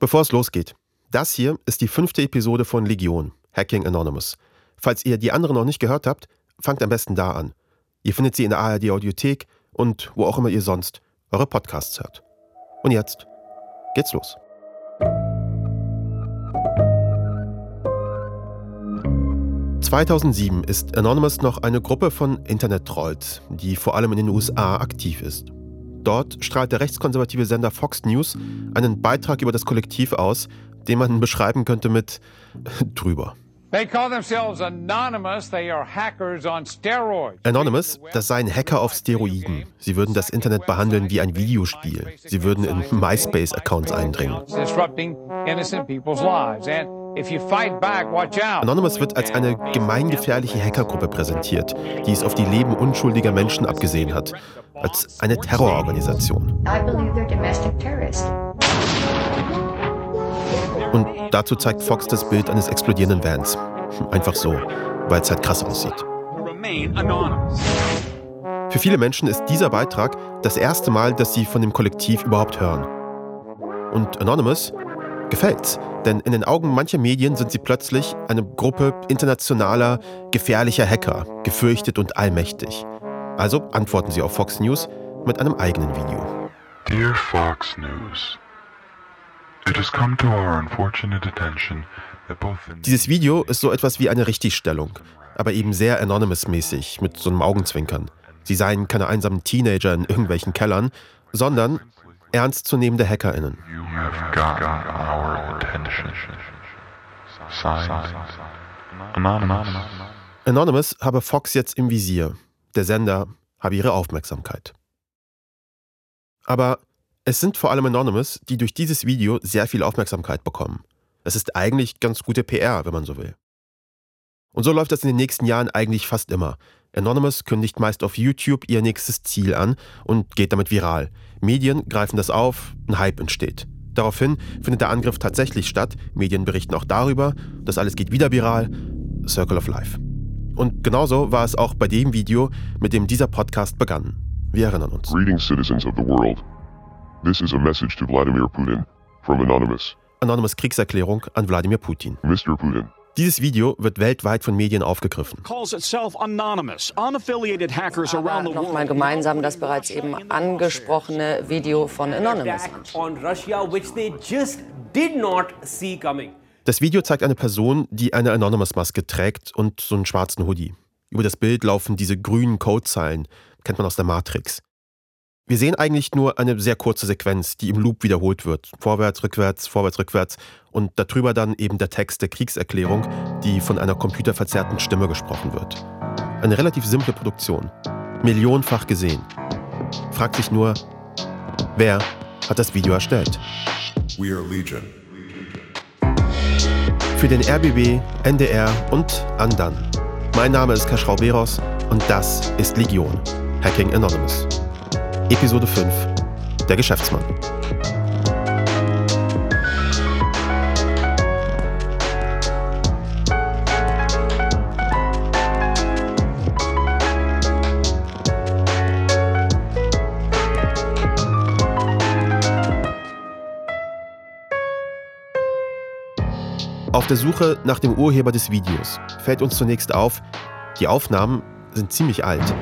Bevor es losgeht, das hier ist die fünfte Episode von Legion, Hacking Anonymous. Falls ihr die andere noch nicht gehört habt, fangt am besten da an. Ihr findet sie in der ARD Audiothek und wo auch immer ihr sonst eure Podcasts hört. Und jetzt geht's los. ...2007 ist Anonymous noch eine Gruppe von Internet-Trolls, die vor allem in den USA aktiv ist. Dort strahlt der rechtskonservative Sender Fox News einen Beitrag über das Kollektiv aus, den man beschreiben könnte mit drüber. Anonymous, das seien Hacker auf Steroiden. Sie würden das Internet behandeln wie ein Videospiel. Sie würden in MySpace-Accounts eindringen. Anonymous wird als eine gemeingefährliche Hackergruppe präsentiert, die es auf die Leben unschuldiger Menschen abgesehen hat, als eine Terrororganisation. Und dazu zeigt Fox das Bild eines explodierenden Vans. Einfach so, weil es halt krass aussieht. Für viele Menschen ist dieser Beitrag das erste Mal, dass sie von dem Kollektiv überhaupt hören. Und Anonymous gefällt's. Denn in den Augen mancher Medien sind sie plötzlich eine Gruppe internationaler, gefährlicher Hacker, gefürchtet und allmächtig. Also antworten sie auf Fox News mit einem eigenen Video. Dear Fox News, it has come to our unfortunate attention dieses Video ist so etwas wie eine Richtigstellung, aber eben sehr Anonymous-mäßig, mit so einem Augenzwinkern. Sie seien keine einsamen Teenager in irgendwelchen Kellern, sondern ernstzunehmende HackerInnen. Anonymous habe Fox jetzt im Visier. Der Sender habe ihre Aufmerksamkeit. Aber es sind vor allem Anonymous, die durch dieses Video sehr viel Aufmerksamkeit bekommen. Es ist eigentlich ganz gute PR, wenn man so will. Und so läuft das in den nächsten Jahren eigentlich fast immer. Anonymous kündigt meist auf YouTube ihr nächstes Ziel an und geht damit viral. Medien greifen das auf, ein Hype entsteht. Daraufhin findet der Angriff tatsächlich statt. Medien berichten auch darüber. Das alles geht wieder viral. Circle of Life. Und genauso war es auch bei dem Video, mit dem dieser Podcast begann. Wir erinnern uns. Greetings, citizens of the world. This is a message to Vladimir Putin from Anonymous. Anonymous Kriegserklärung an Wladimir Putin. Mr. Putin. Dieses Video wird weltweit von Medien aufgegriffen. Aber nochmal gemeinsam das bereits eben angesprochene Video von Anonymous Das Video zeigt eine Person, die eine Anonymous-Maske trägt und so einen schwarzen Hoodie. Über das Bild laufen diese grünen Codezeilen, kennt man aus der Matrix. Wir sehen eigentlich nur eine sehr kurze Sequenz, die im Loop wiederholt wird. Vorwärts, rückwärts, vorwärts, rückwärts. Und darüber dann eben der Text der Kriegserklärung, die von einer computerverzerrten Stimme gesprochen wird. Eine relativ simple Produktion. Millionenfach gesehen. Fragt sich nur, wer hat das Video erstellt? We are Legion. Für den RBB, NDR und Andan. Mein Name ist Kaschrau-Beros und das ist Legion. Hacking Anonymous. Episode 5 Der Geschäftsmann. Auf der Suche nach dem Urheber des Videos fällt uns zunächst auf, die Aufnahmen sind ziemlich alt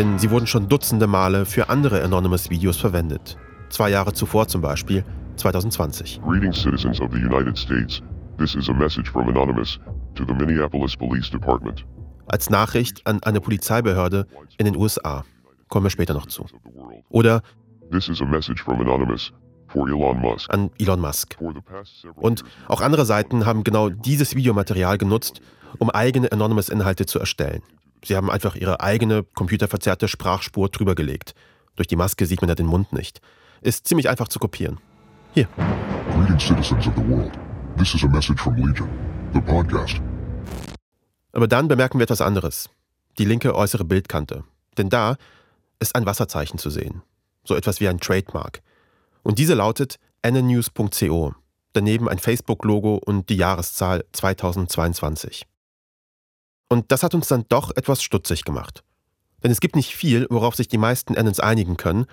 denn sie wurden schon dutzende Male für andere Anonymous-Videos verwendet. Zwei Jahre zuvor zum Beispiel, 2020. Greetings citizens of the United States. This is a message from Anonymous to the Minneapolis Police Department. Als Nachricht an eine Polizeibehörde in den USA. Kommen wir später noch zu. Oder This is a message from Anonymous Elon an Elon Musk. Und auch andere Seiten haben genau dieses Videomaterial genutzt, um eigene Anonymous-Inhalte zu erstellen. Sie haben einfach ihre eigene computerverzerrte Sprachspur drüber gelegt. Durch die Maske sieht man ja den Mund nicht. Ist ziemlich einfach zu kopieren. Hier. Greetings, citizens of the world. This is a message from Legion, the podcast. Aber dann bemerken wir etwas anderes. Die linke äußere Bildkante. Denn da ist ein Wasserzeichen zu sehen. So etwas wie ein Trademark. Und diese lautet nnews.co. Daneben ein Facebook-Logo und die Jahreszahl 2022. Und das hat uns dann doch etwas stutzig gemacht. Denn es gibt nicht viel, worauf sich die meisten Annons einigen können,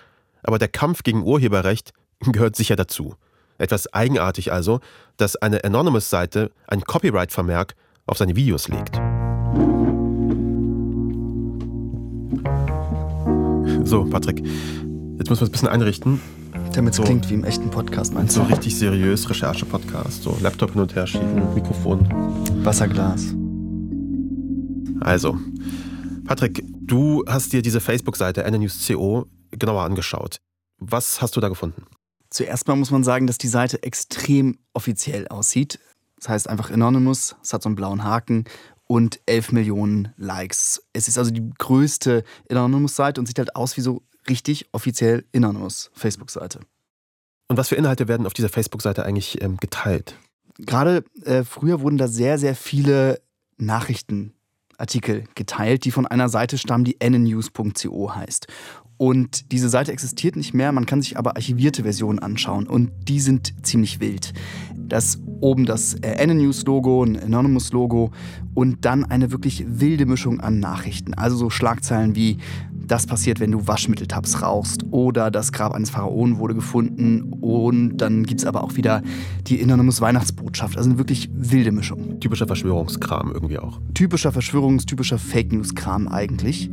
aber der Kampf gegen Urheberrecht gehört sicher dazu. Etwas eigenartig also, dass eine Anonymous-Seite ein Copyright-Vermerk auf seine Videos legt. So, Patrick, jetzt müssen wir es ein bisschen einrichten. Damit es So. klingt wie im echten Podcast, meinst So du? richtig seriös, Recherche-Podcast, so Laptop hin und her schieben, Mikrofon. Wasserglas. Also, Patrick, du hast dir diese Facebook-Seite NNews.co genauer angeschaut. Was hast du da gefunden? Zuerst mal muss man sagen, dass die Seite extrem offiziell aussieht. Das heißt einfach Anonymous, es hat so einen blauen Haken und 11 Millionen Likes. Es ist also die größte Anonymous-Seite und sieht halt aus wie so richtig offiziell Anonymous Facebook-Seite. Und was für Inhalte werden auf dieser Facebook-Seite eigentlich ähm, geteilt? Gerade äh, früher wurden da sehr, sehr viele Nachrichtenartikel geteilt, die von einer Seite stammen, die nnews.co heißt. Und diese Seite existiert nicht mehr, man kann sich aber archivierte Versionen anschauen und die sind ziemlich wild. Das oben das äh, NNews-Logo, ein Anonymous-Logo und dann eine wirklich wilde Mischung an Nachrichten. Also so Schlagzeilen wie das passiert, wenn du Waschmitteltabs rauchst oder das Grab eines Pharaonen wurde gefunden und dann gibt es aber auch wieder die Anonymous Weihnachtsbotschaft. Also eine wirklich wilde Mischung. Typischer Verschwörungskram irgendwie auch. Typischer Verschwörungs-, typischer Fake News-Kram eigentlich.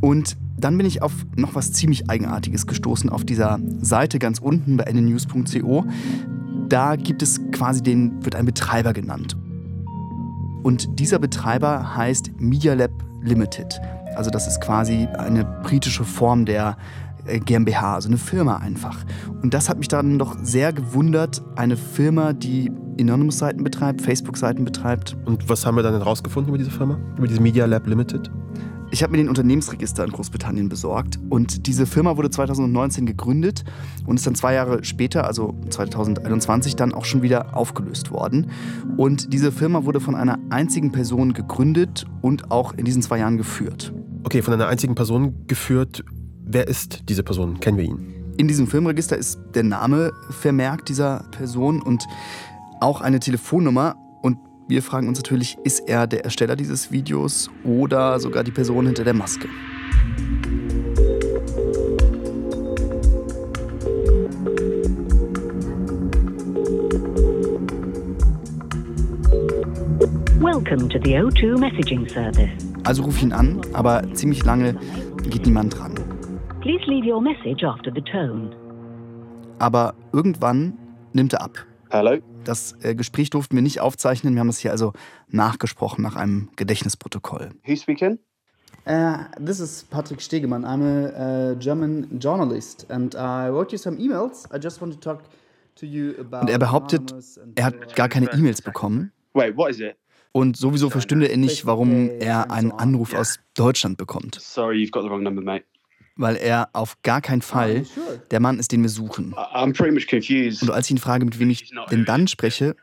Und dann bin ich auf noch was ziemlich Eigenartiges gestoßen auf dieser Seite ganz unten bei nnews.co. Da gibt es quasi den, wird ein Betreiber genannt. Und dieser Betreiber heißt Media Lab Limited. Also das ist quasi eine britische Form der äh, GmbH, also eine Firma einfach. Und das hat mich dann doch sehr gewundert, eine Firma, die Anonymous-Seiten betreibt, Facebook-Seiten betreibt. Und was haben wir dann denn rausgefunden über diese Firma? Über diese Media Lab Limited? Ich habe mir den Unternehmensregister in Großbritannien besorgt und diese Firma wurde 2019 gegründet und ist dann zwei Jahre später, also 2021, dann auch schon wieder aufgelöst worden. Und diese Firma wurde von einer einzigen Person gegründet und auch in diesen zwei Jahren geführt. Okay, von einer einzigen Person geführt. Wer ist diese Person? Kennen wir ihn? In diesem Firmenregister ist der Name vermerkt dieser Person und auch eine Telefonnummer. Wir fragen uns natürlich, ist er der Ersteller dieses Videos oder sogar die Person hinter der Maske? Welcome to the O2 messaging service. Also rufe ich ihn an, aber ziemlich lange geht niemand dran. Please leave your message after the tone. Aber irgendwann nimmt er ab. Hello. Das äh, Gespräch durften wir nicht aufzeichnen. Wir haben das hier also nachgesprochen nach einem Gedächtnisprotokoll. Who's speaking? Uh, this is Patrick Stegemann. I'm a uh, German journalist and I wrote you some emails. I just want to talk to you about. Und er behauptet, er hat gar keine E-Mails bekommen. Wait, what is it? Und sowieso verstünde er nicht, warum er einen Anruf aus Deutschland bekommt. Sorry, you've got the wrong number, mate. Weil er auf gar keinen Fall der Mann ist, den wir suchen. Und als ich ihn frage, mit wem ich denn dann spreche,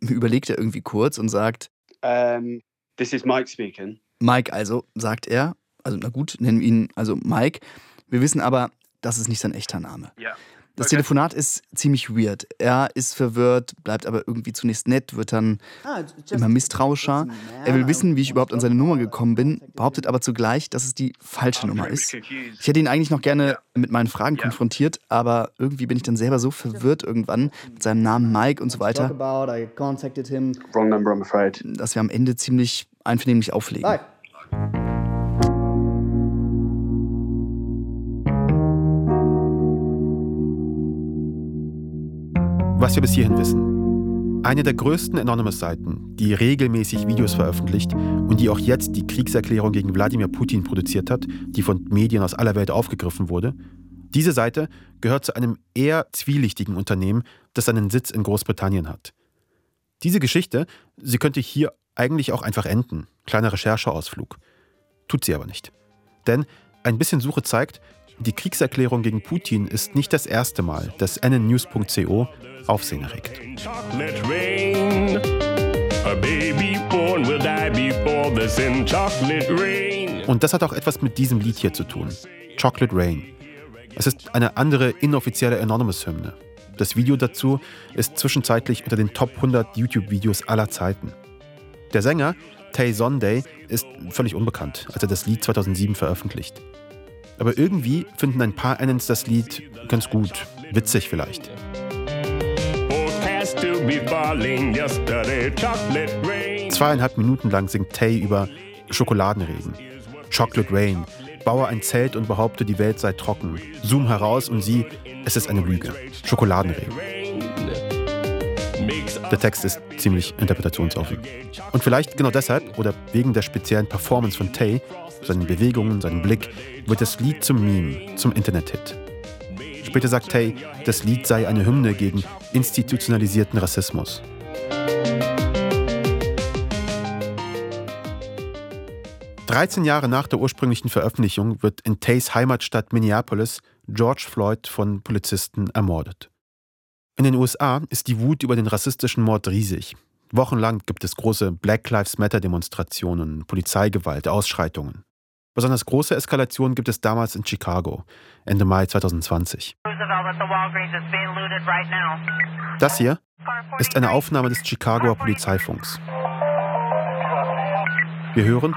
überlegt er irgendwie kurz und sagt, Um, this is Mike speaking. Mike also, sagt er, also na gut, nennen wir ihn also Mike. Wir wissen aber, das ist nicht sein echter Name. Yeah. Das Okay. Telefonat ist ziemlich weird. Er ist verwirrt, bleibt aber irgendwie zunächst nett, wird dann immer misstrauischer. Er will wissen, wie ich überhaupt an seine Nummer gekommen bin, behauptet aber zugleich, dass es die falsche Nummer ist. Ich hätte ihn eigentlich noch gerne mit meinen Fragen konfrontiert, aber irgendwie bin ich dann selber so verwirrt irgendwann mit seinem Namen Mike und so weiter, dass wir am Ende ziemlich einvernehmlich auflegen. Was wir bis hierhin wissen. Eine der größten Anonymous-Seiten, die regelmäßig Videos veröffentlicht und die auch jetzt die Kriegserklärung gegen Wladimir Putin produziert hat, die von Medien aus aller Welt aufgegriffen wurde. Diese Seite gehört zu einem eher zwielichtigen Unternehmen, das seinen Sitz in Großbritannien hat. Diese Geschichte, sie könnte hier eigentlich auch einfach enden. Kleiner Rechercheausflug. Tut sie aber nicht. Denn ein bisschen Suche zeigt, die Kriegserklärung gegen Putin ist nicht das erste Mal, dass nnnews.co Aufsehen erregt. Und das hat auch etwas mit diesem Lied hier zu tun. Chocolate Rain. Es ist eine andere inoffizielle Anonymous-Hymne. Das Video dazu ist zwischenzeitlich unter den Top 100 YouTube-Videos aller Zeiten. Der Sänger, Tay Sunday, ist völlig unbekannt, als er das Lied 2007 veröffentlicht. Aber irgendwie finden ein paar Annens das Lied ganz gut, witzig vielleicht. Zweieinhalb Minuten lang singt Tay über Schokoladenregen. Chocolate Rain. Baue ein Zelt und behaupte, die Welt sei trocken. Zoom heraus und sieh, es ist eine Lüge. Schokoladenregen. Der Text ist ziemlich interpretationsoffen. Und vielleicht genau deshalb oder wegen der speziellen Performance von Tay, seinen Bewegungen, seinem Blick, wird das Lied zum Meme, zum Internet-Hit. Später sagt Tay, das Lied sei eine Hymne gegen institutionalisierten Rassismus. Dreizehn Jahre nach der ursprünglichen Veröffentlichung wird in Tays Heimatstadt Minneapolis George Floyd von Polizisten ermordet. In den USA ist die Wut über den rassistischen Mord riesig. Wochenlang gibt es große Black Lives Matter-Demonstrationen, Polizeigewalt, Ausschreitungen. Besonders große Eskalationen gibt es damals in Chicago, Ende Mai 2020. Das hier ist eine Aufnahme des Chicagoer Polizeifunks. Wir hören,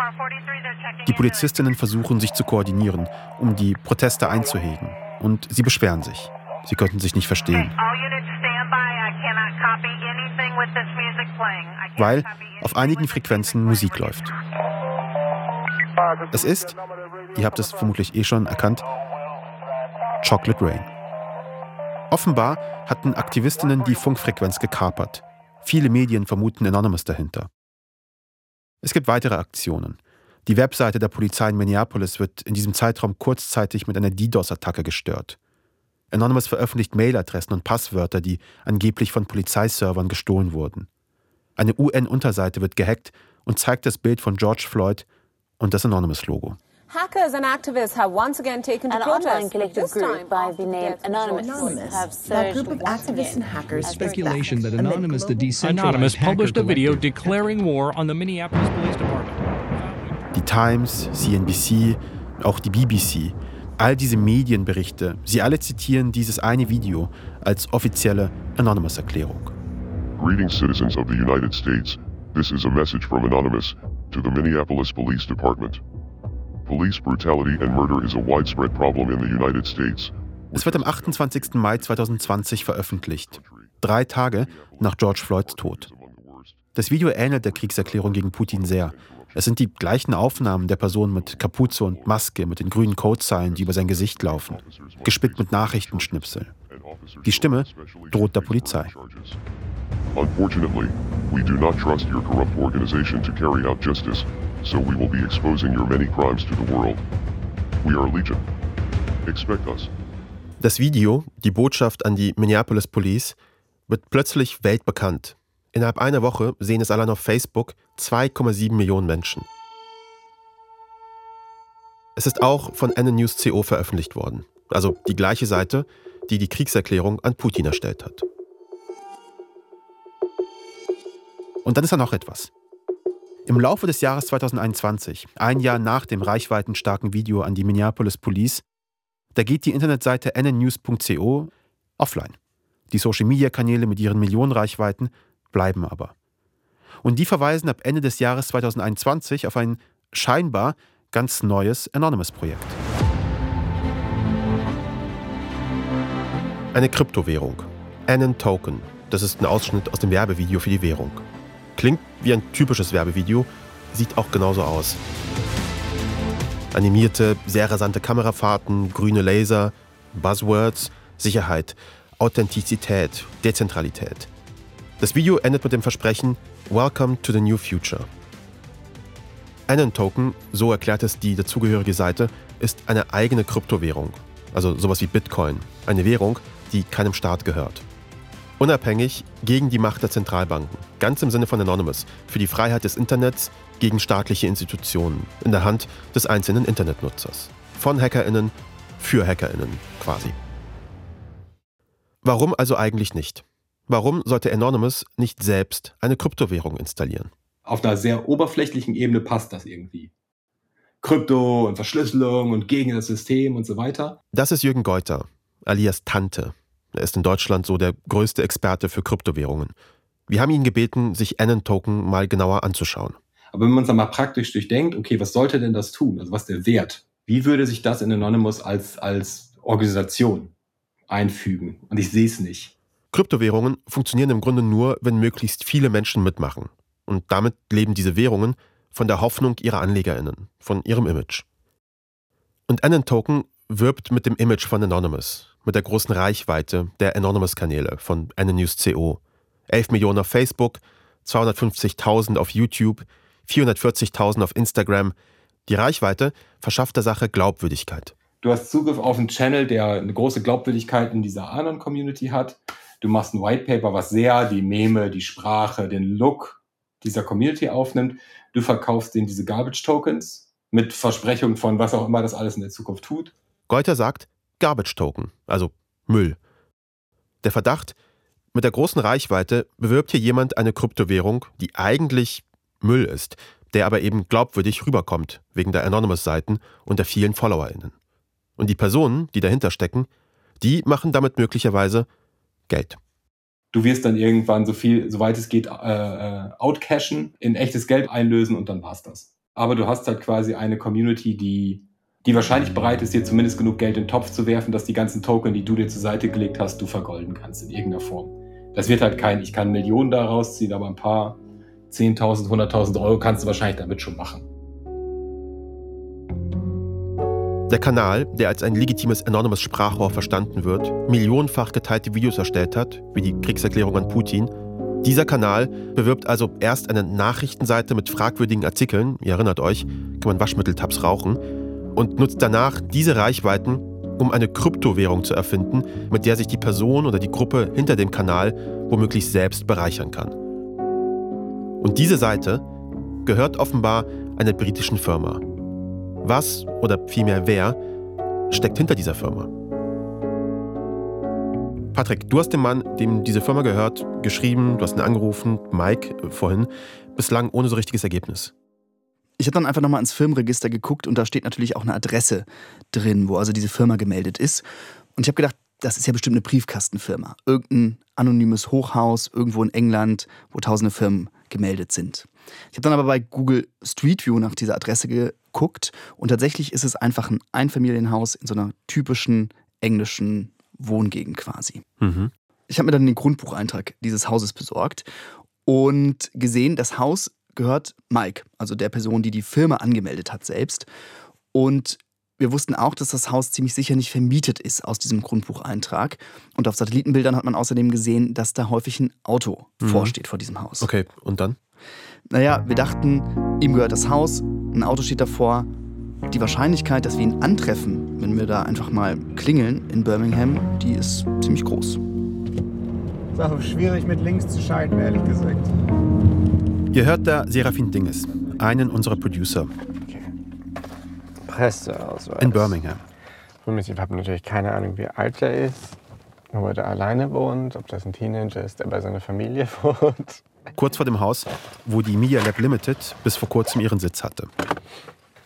die Polizistinnen versuchen sich zu koordinieren, um die Proteste einzuhegen. Und sie beschweren sich. Sie könnten sich nicht verstehen. Weil auf einigen Frequenzen Musik läuft. Es ist, ihr habt es vermutlich eh schon erkannt, Chocolate Rain. Offenbar hatten Aktivistinnen die Funkfrequenz gekapert. Viele Medien vermuten Anonymous dahinter. Es gibt weitere Aktionen. Die Webseite der Polizei in Minneapolis wird in diesem Zeitraum kurzzeitig mit einer DDoS-Attacke gestört. Anonymous veröffentlicht Mailadressen und Passwörter, die angeblich von Polizeiservern gestohlen wurden. Eine UN-Unterseite wird gehackt und zeigt das Bild von George Floyd und das Anonymous-Logo. Hackers and activists have once again taken to An protest. online collective This group time by the name Anonymous, Anonymous. have That group of activists and hackers as Speculation that Anonymous, the global- decentralized Anonymous published a video declaring war on the Minneapolis Police Department. Die Times, CNBC, auch die BBC, all diese Medienberichte, sie alle zitieren dieses eine Video als offizielle Anonymous-Erklärung. Greetings, citizens of the United States. This is a message from Anonymous to the Minneapolis Police Department. Es wird am 28. Mai 2020 veröffentlicht, drei Tage nach George Floyds Tod. Das Video ähnelt der Kriegserklärung gegen Putin sehr. Es sind die gleichen Aufnahmen der Person mit Kapuze und Maske, mit den grünen Codezeilen, die über sein Gesicht laufen, gespickt mit Nachrichtenschnipsel. Die Stimme droht der Polizei. Unfortunately, we do not trust your corrupt organization to carry out justice, so we will be exposing your many crimes to the world. We are Legion. Expect us. Das Video, die Botschaft an die Minneapolis Police, wird plötzlich weltbekannt. Innerhalb einer Woche sehen es allein auf Facebook 2,7 Millionen Menschen. Es ist auch von NNews.co veröffentlicht worden, also die gleiche Seite, die die Kriegserklärung an Putin erstellt hat. Und dann ist da noch etwas. Im Laufe des Jahres 2021, ein Jahr nach dem reichweitenstarken Video an die Minneapolis Police, da geht die Internetseite nnnews.co offline. Die Social-Media-Kanäle mit ihren Millionenreichweiten bleiben aber. Und die verweisen ab Ende des Jahres 2021 auf ein scheinbar ganz neues Anonymous-Projekt. Eine Kryptowährung. Anon Token. Das ist ein Ausschnitt aus dem Werbevideo für die Währung. Klingt wie ein typisches Werbevideo, sieht auch genauso aus. Animierte, sehr rasante Kamerafahrten, grüne Laser, Buzzwords, Sicherheit, Authentizität, Dezentralität. Das Video endet mit dem Versprechen Welcome to the New Future. Anon Token, so erklärt es die dazugehörige Seite, ist eine eigene Kryptowährung, also sowas wie Bitcoin, eine Währung, die keinem Staat gehört. Unabhängig gegen die Macht der Zentralbanken, ganz im Sinne von Anonymous, für die Freiheit des Internets gegen staatliche Institutionen, in der Hand des einzelnen Internetnutzers. Von HackerInnen für HackerInnen quasi. Warum also eigentlich nicht? Warum sollte Anonymous nicht selbst eine Kryptowährung installieren? Auf einer sehr oberflächlichen Ebene passt das irgendwie. Krypto und Verschlüsselung und gegen das System und so weiter. Das ist Jürgen Geuter, alias Tante. Er ist in Deutschland so der größte Experte für Kryptowährungen. Wir haben ihn gebeten, sich Anon-Token mal genauer anzuschauen. Aber wenn man es dann mal praktisch durchdenkt, okay, was sollte denn das tun? Also was ist der Wert? Wie würde sich das in Anonymous als, als Organisation einfügen? Und ich sehe es nicht. Kryptowährungen funktionieren im Grunde nur, wenn möglichst viele Menschen mitmachen. Und damit leben diese Währungen von der Hoffnung ihrer AnlegerInnen, von ihrem Image. Und Anon Token wirbt mit dem Image von Anonymous, mit der großen Reichweite der Anonymous-Kanäle von Anonymous CO. 11 Millionen auf Facebook, 250.000 auf YouTube, 440.000 auf Instagram. Die Reichweite verschafft der Sache Glaubwürdigkeit. Du hast Zugriff auf einen Channel, der eine große Glaubwürdigkeit in dieser Anon-Community hat. Du machst ein White Paper, was sehr die Meme, die Sprache, den Look dieser Community aufnimmt. Du verkaufst denen diese Garbage Tokens mit Versprechung von was auch immer das alles in der Zukunft tut. Geuter sagt Garbage Token, also Müll. Der Verdacht, mit der großen Reichweite bewirbt hier jemand eine Kryptowährung, die eigentlich Müll ist, der aber eben glaubwürdig rüberkommt, wegen der Anonymous-Seiten und der vielen FollowerInnen. Und die Personen, die dahinter stecken, die machen damit möglicherweise Geld. Du wirst dann irgendwann so viel, soweit es geht, äh, äh, outcashen, in echtes Geld einlösen und dann war's das. Aber du hast halt quasi eine Community, die, die wahrscheinlich bereit ist, dir zumindest genug Geld in den Topf zu werfen, dass die ganzen Token, die du dir zur Seite gelegt hast, du vergolden kannst in irgendeiner Form. Das wird halt kein, ich kann Millionen daraus ziehen, aber ein paar 10.000, 100.000 Euro kannst du wahrscheinlich damit schon machen. Der Kanal, der als ein legitimes Anonymous Sprachrohr verstanden wird, millionenfach geteilte Videos erstellt hat, wie die Kriegserklärung an Putin, dieser Kanal bewirbt also erst eine Nachrichtenseite mit fragwürdigen Artikeln, ihr erinnert euch, kann man Waschmitteltabs rauchen, und nutzt danach diese Reichweiten, um eine Kryptowährung zu erfinden, mit der sich die Person oder die Gruppe hinter dem Kanal womöglich selbst bereichern kann. Und diese Seite gehört offenbar einer britischen Firma. Was oder vielmehr wer steckt hinter dieser Firma? Patrick, du hast dem Mann, dem diese Firma gehört, geschrieben, du hast ihn angerufen, Mike äh, vorhin, bislang ohne so richtiges Ergebnis. Ich habe dann einfach nochmal ins Firmenregister geguckt und da steht natürlich auch eine Adresse drin, wo also diese Firma gemeldet ist. Und ich habe gedacht, das ist ja bestimmt eine Briefkastenfirma. Irgendein anonymes Hochhaus irgendwo in England, wo tausende Firmen gemeldet sind. Ich habe dann aber bei Google Street View nach dieser Adresse geguckt und tatsächlich ist es einfach ein Einfamilienhaus in so einer typischen englischen Wohngegend quasi. Mhm. Ich habe mir dann den Grundbucheintrag dieses Hauses besorgt und gesehen, das Haus gehört Mike, also der Person, die die Firma angemeldet hat selbst. Und wir wussten auch, dass das Haus ziemlich sicher nicht vermietet ist aus diesem Grundbucheintrag. Und auf Satellitenbildern hat man außerdem gesehen, dass da häufig ein Auto mhm. vorsteht vor diesem Haus. Okay, und dann? Naja, wir dachten, ihm gehört das Haus, ein Auto steht davor. Die Wahrscheinlichkeit, dass wir ihn antreffen, wenn wir da einfach mal klingeln in Birmingham, die ist ziemlich groß. Ist auch schwierig mit links zu schalten, ehrlich gesagt. Ihr hört da Serafin Dinges, einen unserer Producer. Okay. Presseausweis. In Birmingham. Ich habe natürlich keine Ahnung, wie alt er ist, wo er alleine wohnt, ob das ein Teenager ist, der bei seiner Familie wohnt kurz vor dem Haus, wo die Media Lab Limited bis vor kurzem ihren Sitz hatte.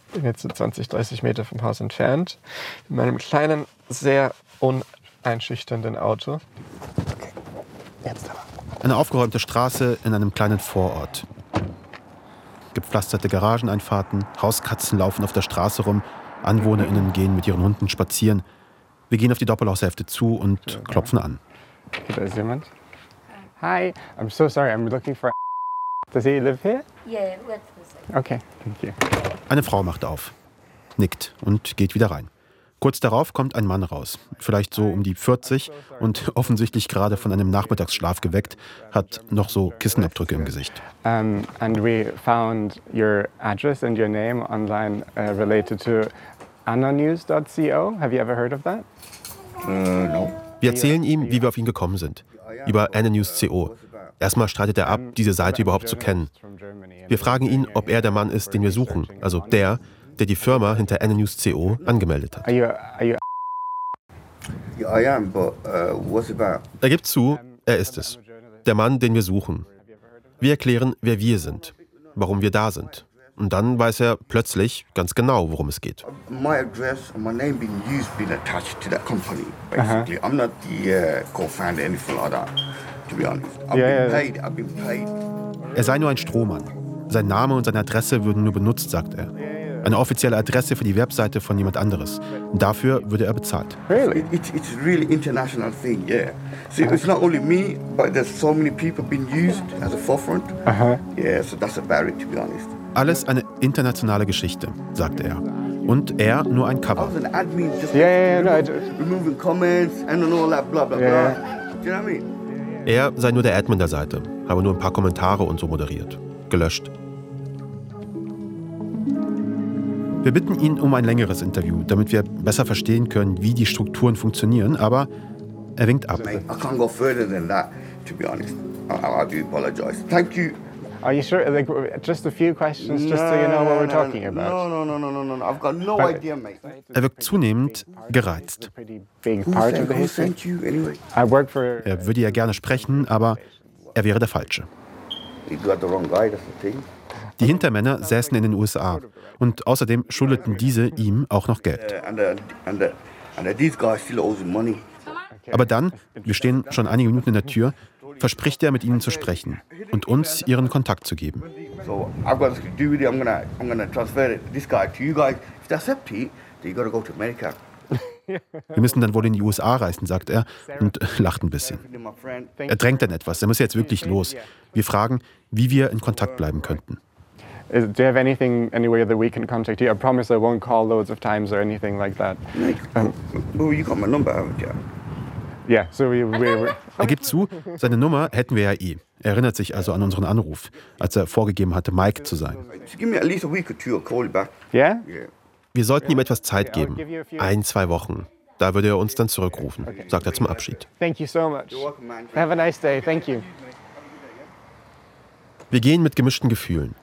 Ich bin jetzt so 20, 30 Meter vom Haus entfernt, in meinem kleinen, sehr uneinschüchternden Auto. Okay, jetzt aber. Eine aufgeräumte Straße in einem kleinen Vorort. Gepflasterte Garageneinfahrten, Hauskatzen laufen auf der Straße rum, AnwohnerInnen gehen mit ihren Hunden spazieren. Wir gehen auf die Doppelhaushälfte zu und klopfen an. Da ist jemand. Hi, I'm so sorry, I'm looking for. Does he live here? Yeah. Okay, thank you. Eine Frau macht auf, nickt und geht wieder rein. Kurz darauf kommt ein Mann raus, vielleicht so um die 40 und offensichtlich gerade von einem Nachmittagsschlaf geweckt, hat noch so Kissenabdrücke im Gesicht. Um, and we found your address and your name online uh, related to anonews.co. Have you ever heard of that? Uh, no. Wir erzählen ihm, wie wir auf ihn gekommen sind über AnyNews.co. Erstmal streitet er ab, diese Seite überhaupt zu kennen. Wir fragen ihn, ob er der Mann ist, den wir suchen, also der, der die Firma hinter AnyNews.co angemeldet hat. Er gibt zu, er ist es. Der Mann, den wir suchen. Wir erklären, wer wir sind, warum wir da sind. Und dann weiß er plötzlich ganz genau, worum es geht. My address and my name being used being attached to that company. Basically, uh -huh. I'm not the uh, co-founder anything like that. To be honest, I've yeah, been paid. I've been paid. Er sei nur ein Strohmann. Sein Name und seine Adresse würden nur benutzt, sagt er. Eine offizielle Adresse für die Webseite von jemand anderes. Dafür würde er bezahlt. Really? It, it's really international thing, yeah. See, it's not only me, but there's so many people being used as a forefront. Aha. Yeah, so that's a barrier, to be honest. Alles eine internationale Geschichte, sagte er. Und er nur ein Cover. was an admin just Yeah, yeah, yeah, no, I d- removing comments and all that blah blah Yeah. blah. Do you know what I mean? Er sei nur der Admin der Seite, habe nur ein paar Kommentare und so moderiert. Gelöscht. Wir bitten ihn um ein längeres Interview, damit wir besser verstehen können, wie die Strukturen funktionieren, aber er winkt ab. Mate, I can't go further than that, to be honest. I, I, I do apologize. Thank you. Are you sure? Like, just a few questions, just so you know what we're talking about. No, no, no, no, no, no, no. I've got no But- idea, mate. Er wirkt zunehmend gereizt. Er würde ja gerne sprechen, aber er wäre der Falsche. You got the wrong guy, that's the thing. Die Hintermänner säßen in den USA und außerdem schuldeten diese ihm auch noch Geld. Money. Aber dann, wir stehen schon einige Minuten in der Tür, verspricht er mit ihnen zu sprechen und uns ihren Kontakt zu geben. So I've got nothing to do with it. I'm gonna I'm gonna transfer it, this guy to you guys. If they accept it, then you gotta go to America. Wir müssen dann wohl in die USA reisen, sagt er und lacht ein bisschen. Er drängt dann etwas, er muss jetzt wirklich los. Wir fragen, wie wir in Kontakt bleiben könnten. Is, do you have anything, anywhere that we can contact you? I promise I won't call loads of times or anything like that. Um, Oh, you got my number, haven't you? yeah, so we, we, we Er gibt zu, seine Nummer hätten wir ja eh. Er erinnert sich also an unseren Anruf, als er vorgegeben hatte, Mike zu sein. Just give me at least a week or two. I'll call you back. yeah? Yeah. Wir sollten ihm etwas Zeit geben. Ein, zwei Wochen. Da würde er uns dann zurückrufen, sagt er zum Abschied. Thank you so much. You're welcome, man. Have a nice day. Thank you. Wir gehen mit gemischten Gefühlen.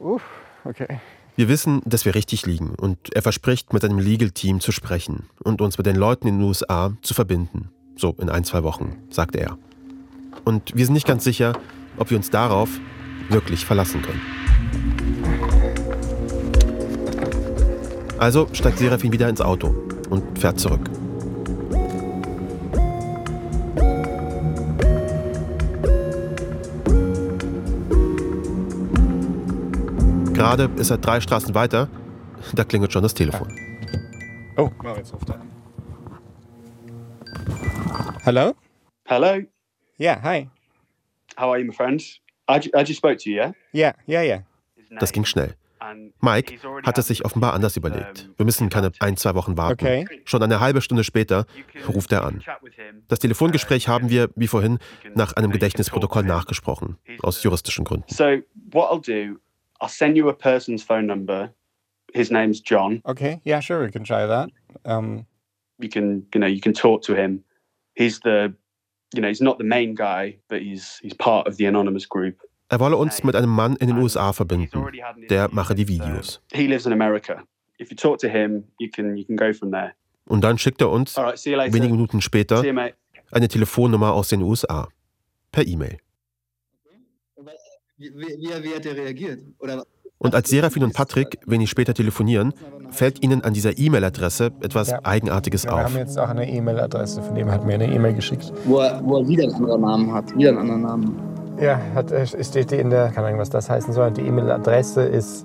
Oof, okay. Wir wissen, dass wir richtig liegen und er verspricht, mit seinem Legal-Team zu sprechen und uns mit den Leuten in den USA zu verbinden. So in ein, zwei Wochen, sagt er. Und wir sind nicht ganz sicher, ob wir uns darauf wirklich verlassen können. Also steigt Serafin wieder ins Auto und fährt zurück. Gerade ist er drei Straßen weiter, da klingelt schon das Telefon. Oh, Moritz ruft an. Hello? Hello. Yeah, hi. How are you, my friend? I, I just spoke to you, yeah? Yeah, yeah, yeah. Das ging schnell. Mike hat es sich offenbar anders überlegt. Wir müssen keine ein, zwei Wochen warten. Okay. Schon eine halbe Stunde später ruft er an. Das Telefongespräch haben wir, wie vorhin, nach einem Gedächtnisprotokoll nachgesprochen, aus juristischen Gründen. So what I'll do, I'll send you a person's phone number. His name's John. Okay, yeah, sure, we can try that. Um, You can, you know, you can talk to him. He's the, you know, he's not the main guy, but he's he's part of the anonymous group. Er wolle uns mit einem Mann in den USA verbinden. Der mache die Videos. He lives in America. If you talk to him, you can you can go from there. Und dann schickt er uns, right, see you later. wenige Minuten später, See you, mate. eine Telefonnummer aus den USA. Per E-Mail. Wie, wie, wie hat er reagiert? Oder Und als Serafin und Patrick wenig später telefonieren, fällt ihnen an dieser E-Mail-Adresse etwas Ja. Eigenartiges wir auf. haben jetzt auch eine E-Mail-Adresse, von dem hat mir eine E-Mail geschickt. wo er, wo er wieder einen anderen Namen hat? Wieder einen anderen Namen. Ja, hat, äh, steht die in der, keine Ahnung, was das heißen soll. Die E-Mail-Adresse ist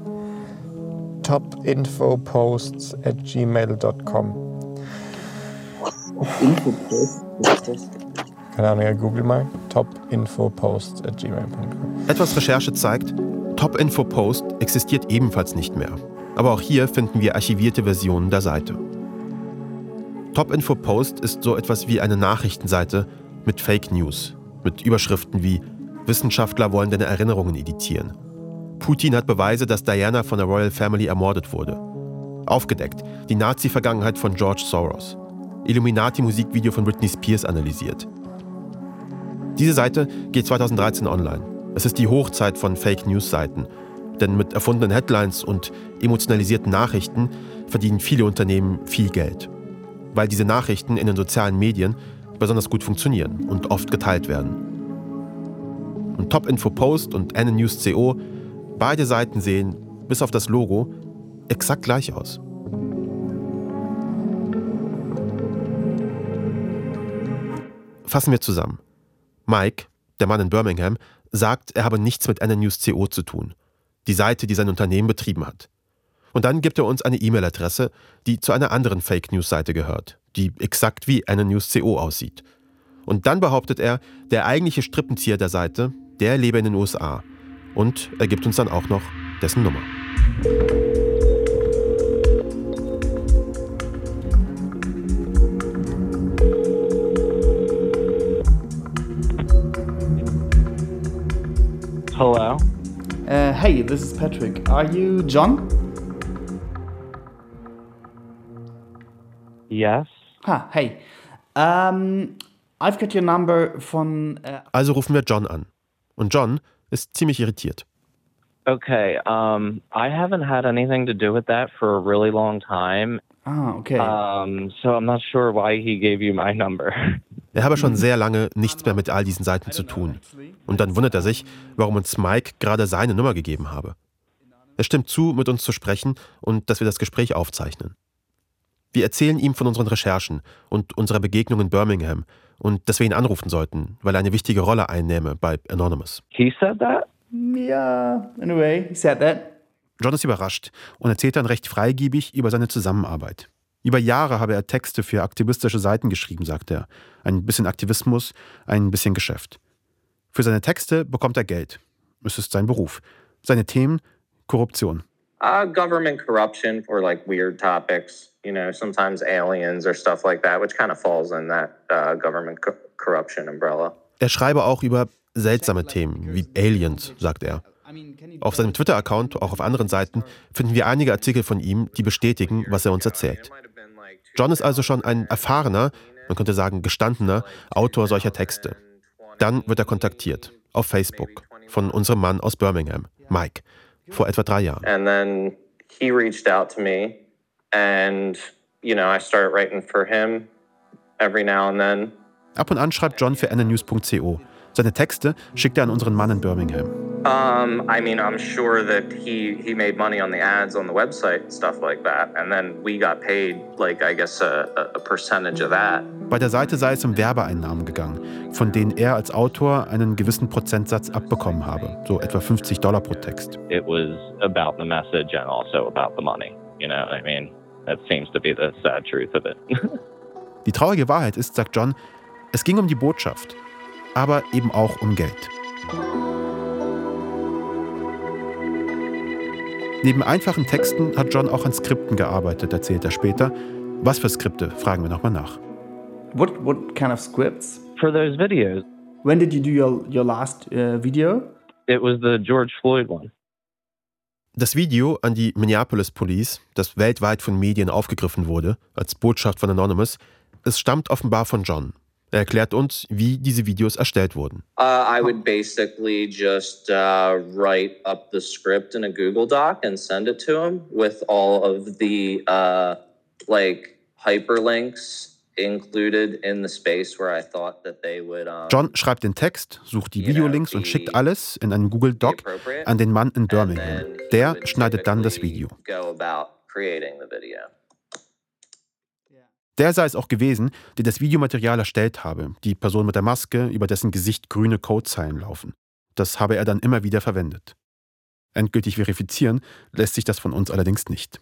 topinfoposts at gmail.com. Infopost, was ist das? Keine Ahnung, ja, google mal. topinfoposts at gmail.com. Etwas Recherche zeigt, Top Info Post existiert ebenfalls nicht mehr. Aber auch hier finden wir archivierte Versionen der Seite. Top Info Post ist so etwas wie eine Nachrichtenseite mit Fake News, mit Überschriften wie Wissenschaftler wollen deine Erinnerungen editieren. Putin hat Beweise, dass Diana von der Royal Family ermordet wurde. Aufgedeckt, die Nazi-Vergangenheit von George Soros. Illuminati-Musikvideo von Britney Spears analysiert. Diese Seite geht 2013 online. Es ist die Hochzeit von Fake News-Seiten. Denn mit erfundenen Headlines und emotionalisierten Nachrichten verdienen viele Unternehmen viel Geld. Weil diese Nachrichten in den sozialen Medien besonders gut funktionieren und oft geteilt werden. Und Top Info Post und N News beide Seiten sehen, bis auf das Logo, exakt gleich aus. Fassen wir zusammen. Mike, der Mann in Birmingham, sagt, er habe nichts mit N News CO zu tun. Die Seite, die sein Unternehmen betrieben hat. Und dann gibt er uns eine E-Mail-Adresse, die zu einer anderen Fake News-Seite gehört, die exakt wie NNews.co aussieht. Und dann behauptet er, der eigentliche Strippenzieher der Seite, der lebe in den USA. Und er gibt uns dann auch noch dessen Nummer. Hello. Uh, hey, this is Patrick. Are you John? Yes. Ha, hey. Um, I've got your number von. Uh, Also rufen wir John an. Und John ist ziemlich irritiert. Okay. Um, I haven't had anything to do with that for a really long time. ah, okay. Um, so I'm not sure why he gave you my number. Er habe schon sehr lange nichts mehr mit all diesen Seiten zu tun. Und dann wundert er sich, warum uns Mike gerade seine Nummer gegeben habe. Er stimmt zu, mit uns zu sprechen und dass wir das Gespräch aufzeichnen. Wir erzählen ihm von unseren Recherchen und unserer Begegnung in Birmingham und dass wir ihn anrufen sollten, weil er eine wichtige Rolle einnehme bei Anonymous. He said that? yeah, in a way, he said that. John ist überrascht und erzählt dann recht freigiebig über seine Zusammenarbeit. Über Jahre habe er Texte für aktivistische Seiten geschrieben, sagt er. Ein bisschen Aktivismus, ein bisschen Geschäft. Für seine Texte bekommt er Geld. Es ist sein Beruf. Seine Themen Korruption. Uh, government corruption for like weird topics, you know, sometimes aliens or stuff like that, which kind of falls in that uh, government co corruption umbrella. Er schreibe auch über seltsame Themen wie Aliens, sagt er. Auf seinem Twitter-Account, auch auf anderen Seiten, finden wir einige Artikel von ihm, die bestätigen, was er uns erzählt. John ist also schon ein erfahrener, man könnte sagen gestandener Autor solcher Texte. Dann wird er kontaktiert, auf Facebook, von unserem Mann aus Birmingham, Mike, vor etwa drei Jahren. And then he reached out to me, and you know, I started writing for him every now and then. Ab und an schreibt John für nnews.co. Seine Texte schickt er an unseren Mann in Birmingham. Um, I mean, I'm sure that he he made money on the ads on the website and stuff like that, and then we got paid like I guess a, a percentage of that. Bei der Seite sei es um Werbeeinnahmen gegangen, von denen er als Autor einen gewissen Prozentsatz abbekommen habe, so etwa 50 Dollar pro Text. It was about the message and also about the money. You know, I mean, that seems to be the sad truth of it. Die traurige Wahrheit ist, sagt John, es ging um die Botschaft, aber eben auch um Geld. Neben einfachen Texten hat John auch an Skripten gearbeitet, erzählt er später. Was für Skripte, fragen wir nochmal nach. What what kind of scripts? for those videos, When did you do your your last uh, video? it was the George Floyd one. Das Video an die Minneapolis Police, das weltweit von Medien aufgegriffen wurde, als Botschaft von Anonymous, es stammt offenbar von John. Er erklärt uns, wie diese Videos erstellt wurden. Uh, I would basically just uh, write up the script in a Google Doc and send it to him with all of the uh, like hyperlinks included in the space where I thought that they would. John schreibt den Text, sucht die Videolinks und schickt alles in einen Google Doc an den Mann in Birmingham. Der schneidet dann das Video. go about creating the video. Der sei es auch gewesen, der das Videomaterial erstellt habe, die Person mit der Maske, über dessen Gesicht grüne Codezeilen laufen. Das habe er dann immer wieder verwendet. Endgültig verifizieren lässt sich das von uns allerdings nicht.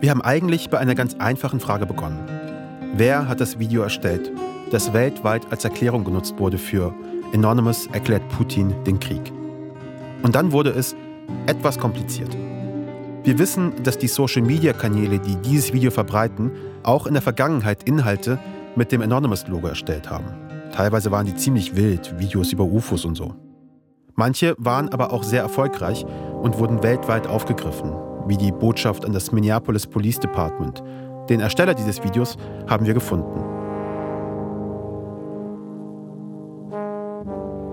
Wir haben eigentlich bei einer ganz einfachen Frage begonnen. Wer hat das Video erstellt, das weltweit als Erklärung genutzt wurde für Anonymous erklärt Putin den Krieg? Und dann wurde es etwas kompliziert. Wir wissen, dass die Social-Media-Kanäle, die dieses Video verbreiten, auch in der Vergangenheit Inhalte mit dem Anonymous-Logo erstellt haben. Teilweise waren die ziemlich wild, Videos über UFOs und so. Manche waren aber auch sehr erfolgreich und wurden weltweit aufgegriffen, wie die Botschaft an das Minneapolis Police Department. Den Ersteller dieses Videos haben wir gefunden.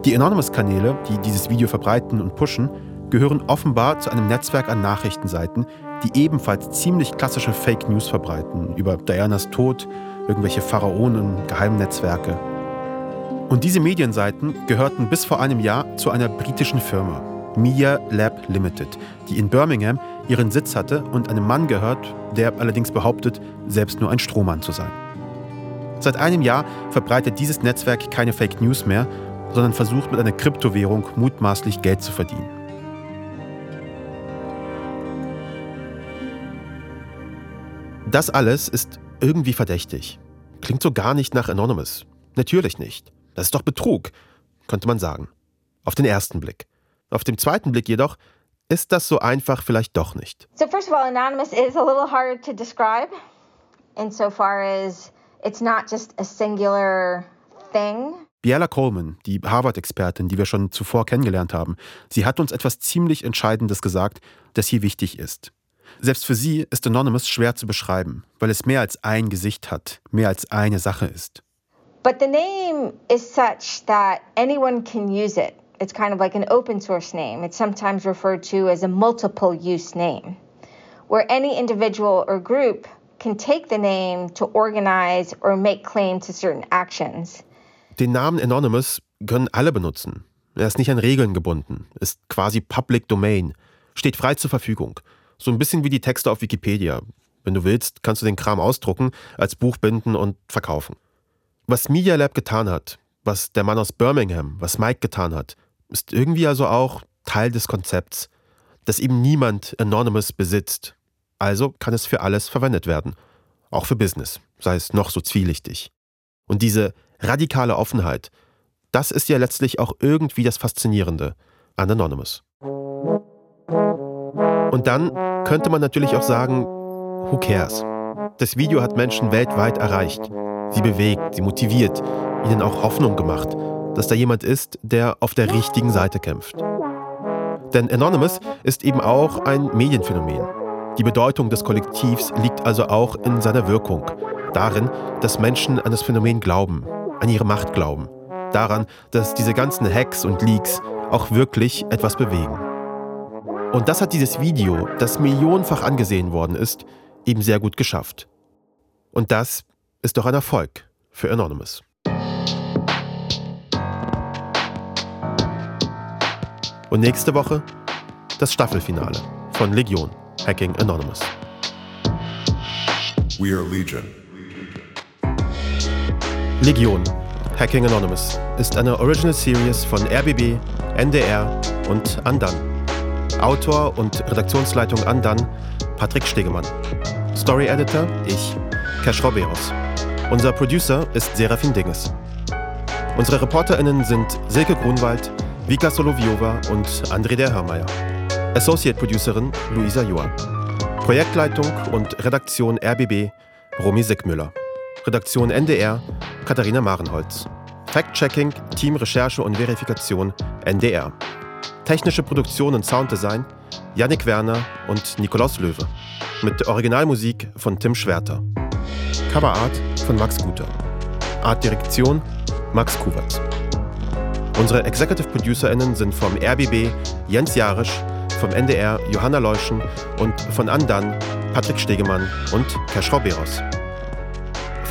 Die Anonymous-Kanäle, die dieses Video verbreiten und pushen, gehören offenbar zu einem Netzwerk an Nachrichtenseiten, die ebenfalls ziemlich klassische Fake News verbreiten über Dianas Tod, irgendwelche Pharaonen, Geheimnetzwerke. Und diese Medienseiten gehörten bis vor einem Jahr zu einer britischen Firma, Media Lab Limited, die in Birmingham ihren Sitz hatte und einem Mann gehört, der allerdings behauptet, selbst nur ein Strohmann zu sein. Seit einem Jahr verbreitet dieses Netzwerk keine Fake News mehr, sondern versucht mit einer Kryptowährung mutmaßlich Geld zu verdienen. Das alles ist irgendwie verdächtig. Klingt so gar nicht nach Anonymous. Natürlich nicht. Das ist doch Betrug, könnte man sagen. Auf den ersten Blick. Auf dem zweiten Blick jedoch ist das so einfach vielleicht doch nicht. So first of all, anonymous is a little hard to describe insofar as it's not just a singular thing. Biella Coleman, die Harvard-Expertin, die wir schon zuvor kennengelernt haben, sie hat uns etwas ziemlich Entscheidendes gesagt, das hier wichtig ist. Selbst für sie ist Anonymous schwer zu beschreiben, weil es mehr als ein Gesicht hat, mehr als eine Sache ist. But the name is such that anyone can use it. It's kind of like an open source name. It's sometimes referred to as a multiple use name, where any individual or group can take the name to organize or make claim to certain actions. Den Namen Anonymous können alle benutzen. Er ist nicht an Regeln gebunden, ist quasi Public Domain, steht frei zur Verfügung. So ein bisschen wie die Texte auf Wikipedia. Wenn du willst, kannst du den Kram ausdrucken, als Buch binden und verkaufen. Was Media Lab getan hat, was der Mann aus Birmingham, was Mike getan hat, ist irgendwie also auch Teil des Konzepts, dass eben niemand Anonymous besitzt. Also kann es für alles verwendet werden. Auch für Business, sei es noch so zwielichtig. Und diese radikale Offenheit, das ist ja letztlich auch irgendwie das Faszinierende an Anonymous. Und dann könnte man natürlich auch sagen, who cares? Das Video hat Menschen weltweit erreicht. Sie bewegt, sie motiviert, ihnen auch Hoffnung gemacht, dass da jemand ist, der auf der richtigen Seite kämpft. Denn Anonymous ist eben auch ein Medienphänomen. Die Bedeutung des Kollektivs liegt also auch in seiner Wirkung, darin, dass Menschen an das Phänomen glauben, an ihre Macht glauben, daran, dass diese ganzen Hacks und Leaks auch wirklich etwas bewegen. Und das hat dieses Video, das millionenfach angesehen worden ist, eben sehr gut geschafft. Und das ist doch ein Erfolg für Anonymous. Und nächste Woche das Staffelfinale von Legion Hacking Anonymous. We are Legion. Legion Hacking Anonymous ist eine Original Series von RBB, NDR und Andan. Autor und Redaktionsleitung Andan Patrick Stegemann. Story Editor ich, Cash Roberos. Unser Producer ist Serafin Dinges. Unsere ReporterInnen sind Silke Grunwald, Vika Soloviova und André der Hörmeier. Associate Producerin Luisa Joa. Projektleitung und Redaktion RBB Romy Sickmüller. Redaktion NDR Katharina Marenholz. Fact-Checking, Team Recherche und Verifikation NDR. Technische Produktion und Sounddesign Yannick Werner und Nikolaus Löwe. Mit Originalmusik von Tim Schwerter. Coverart von Max Guter. Artdirektion Max Kuwatz. Unsere Executive ProducerInnen sind vom RBB Jens Jarisch, vom NDR Johanna Leuschen und von Andan Patrick Stegemann und Keschrau Beros.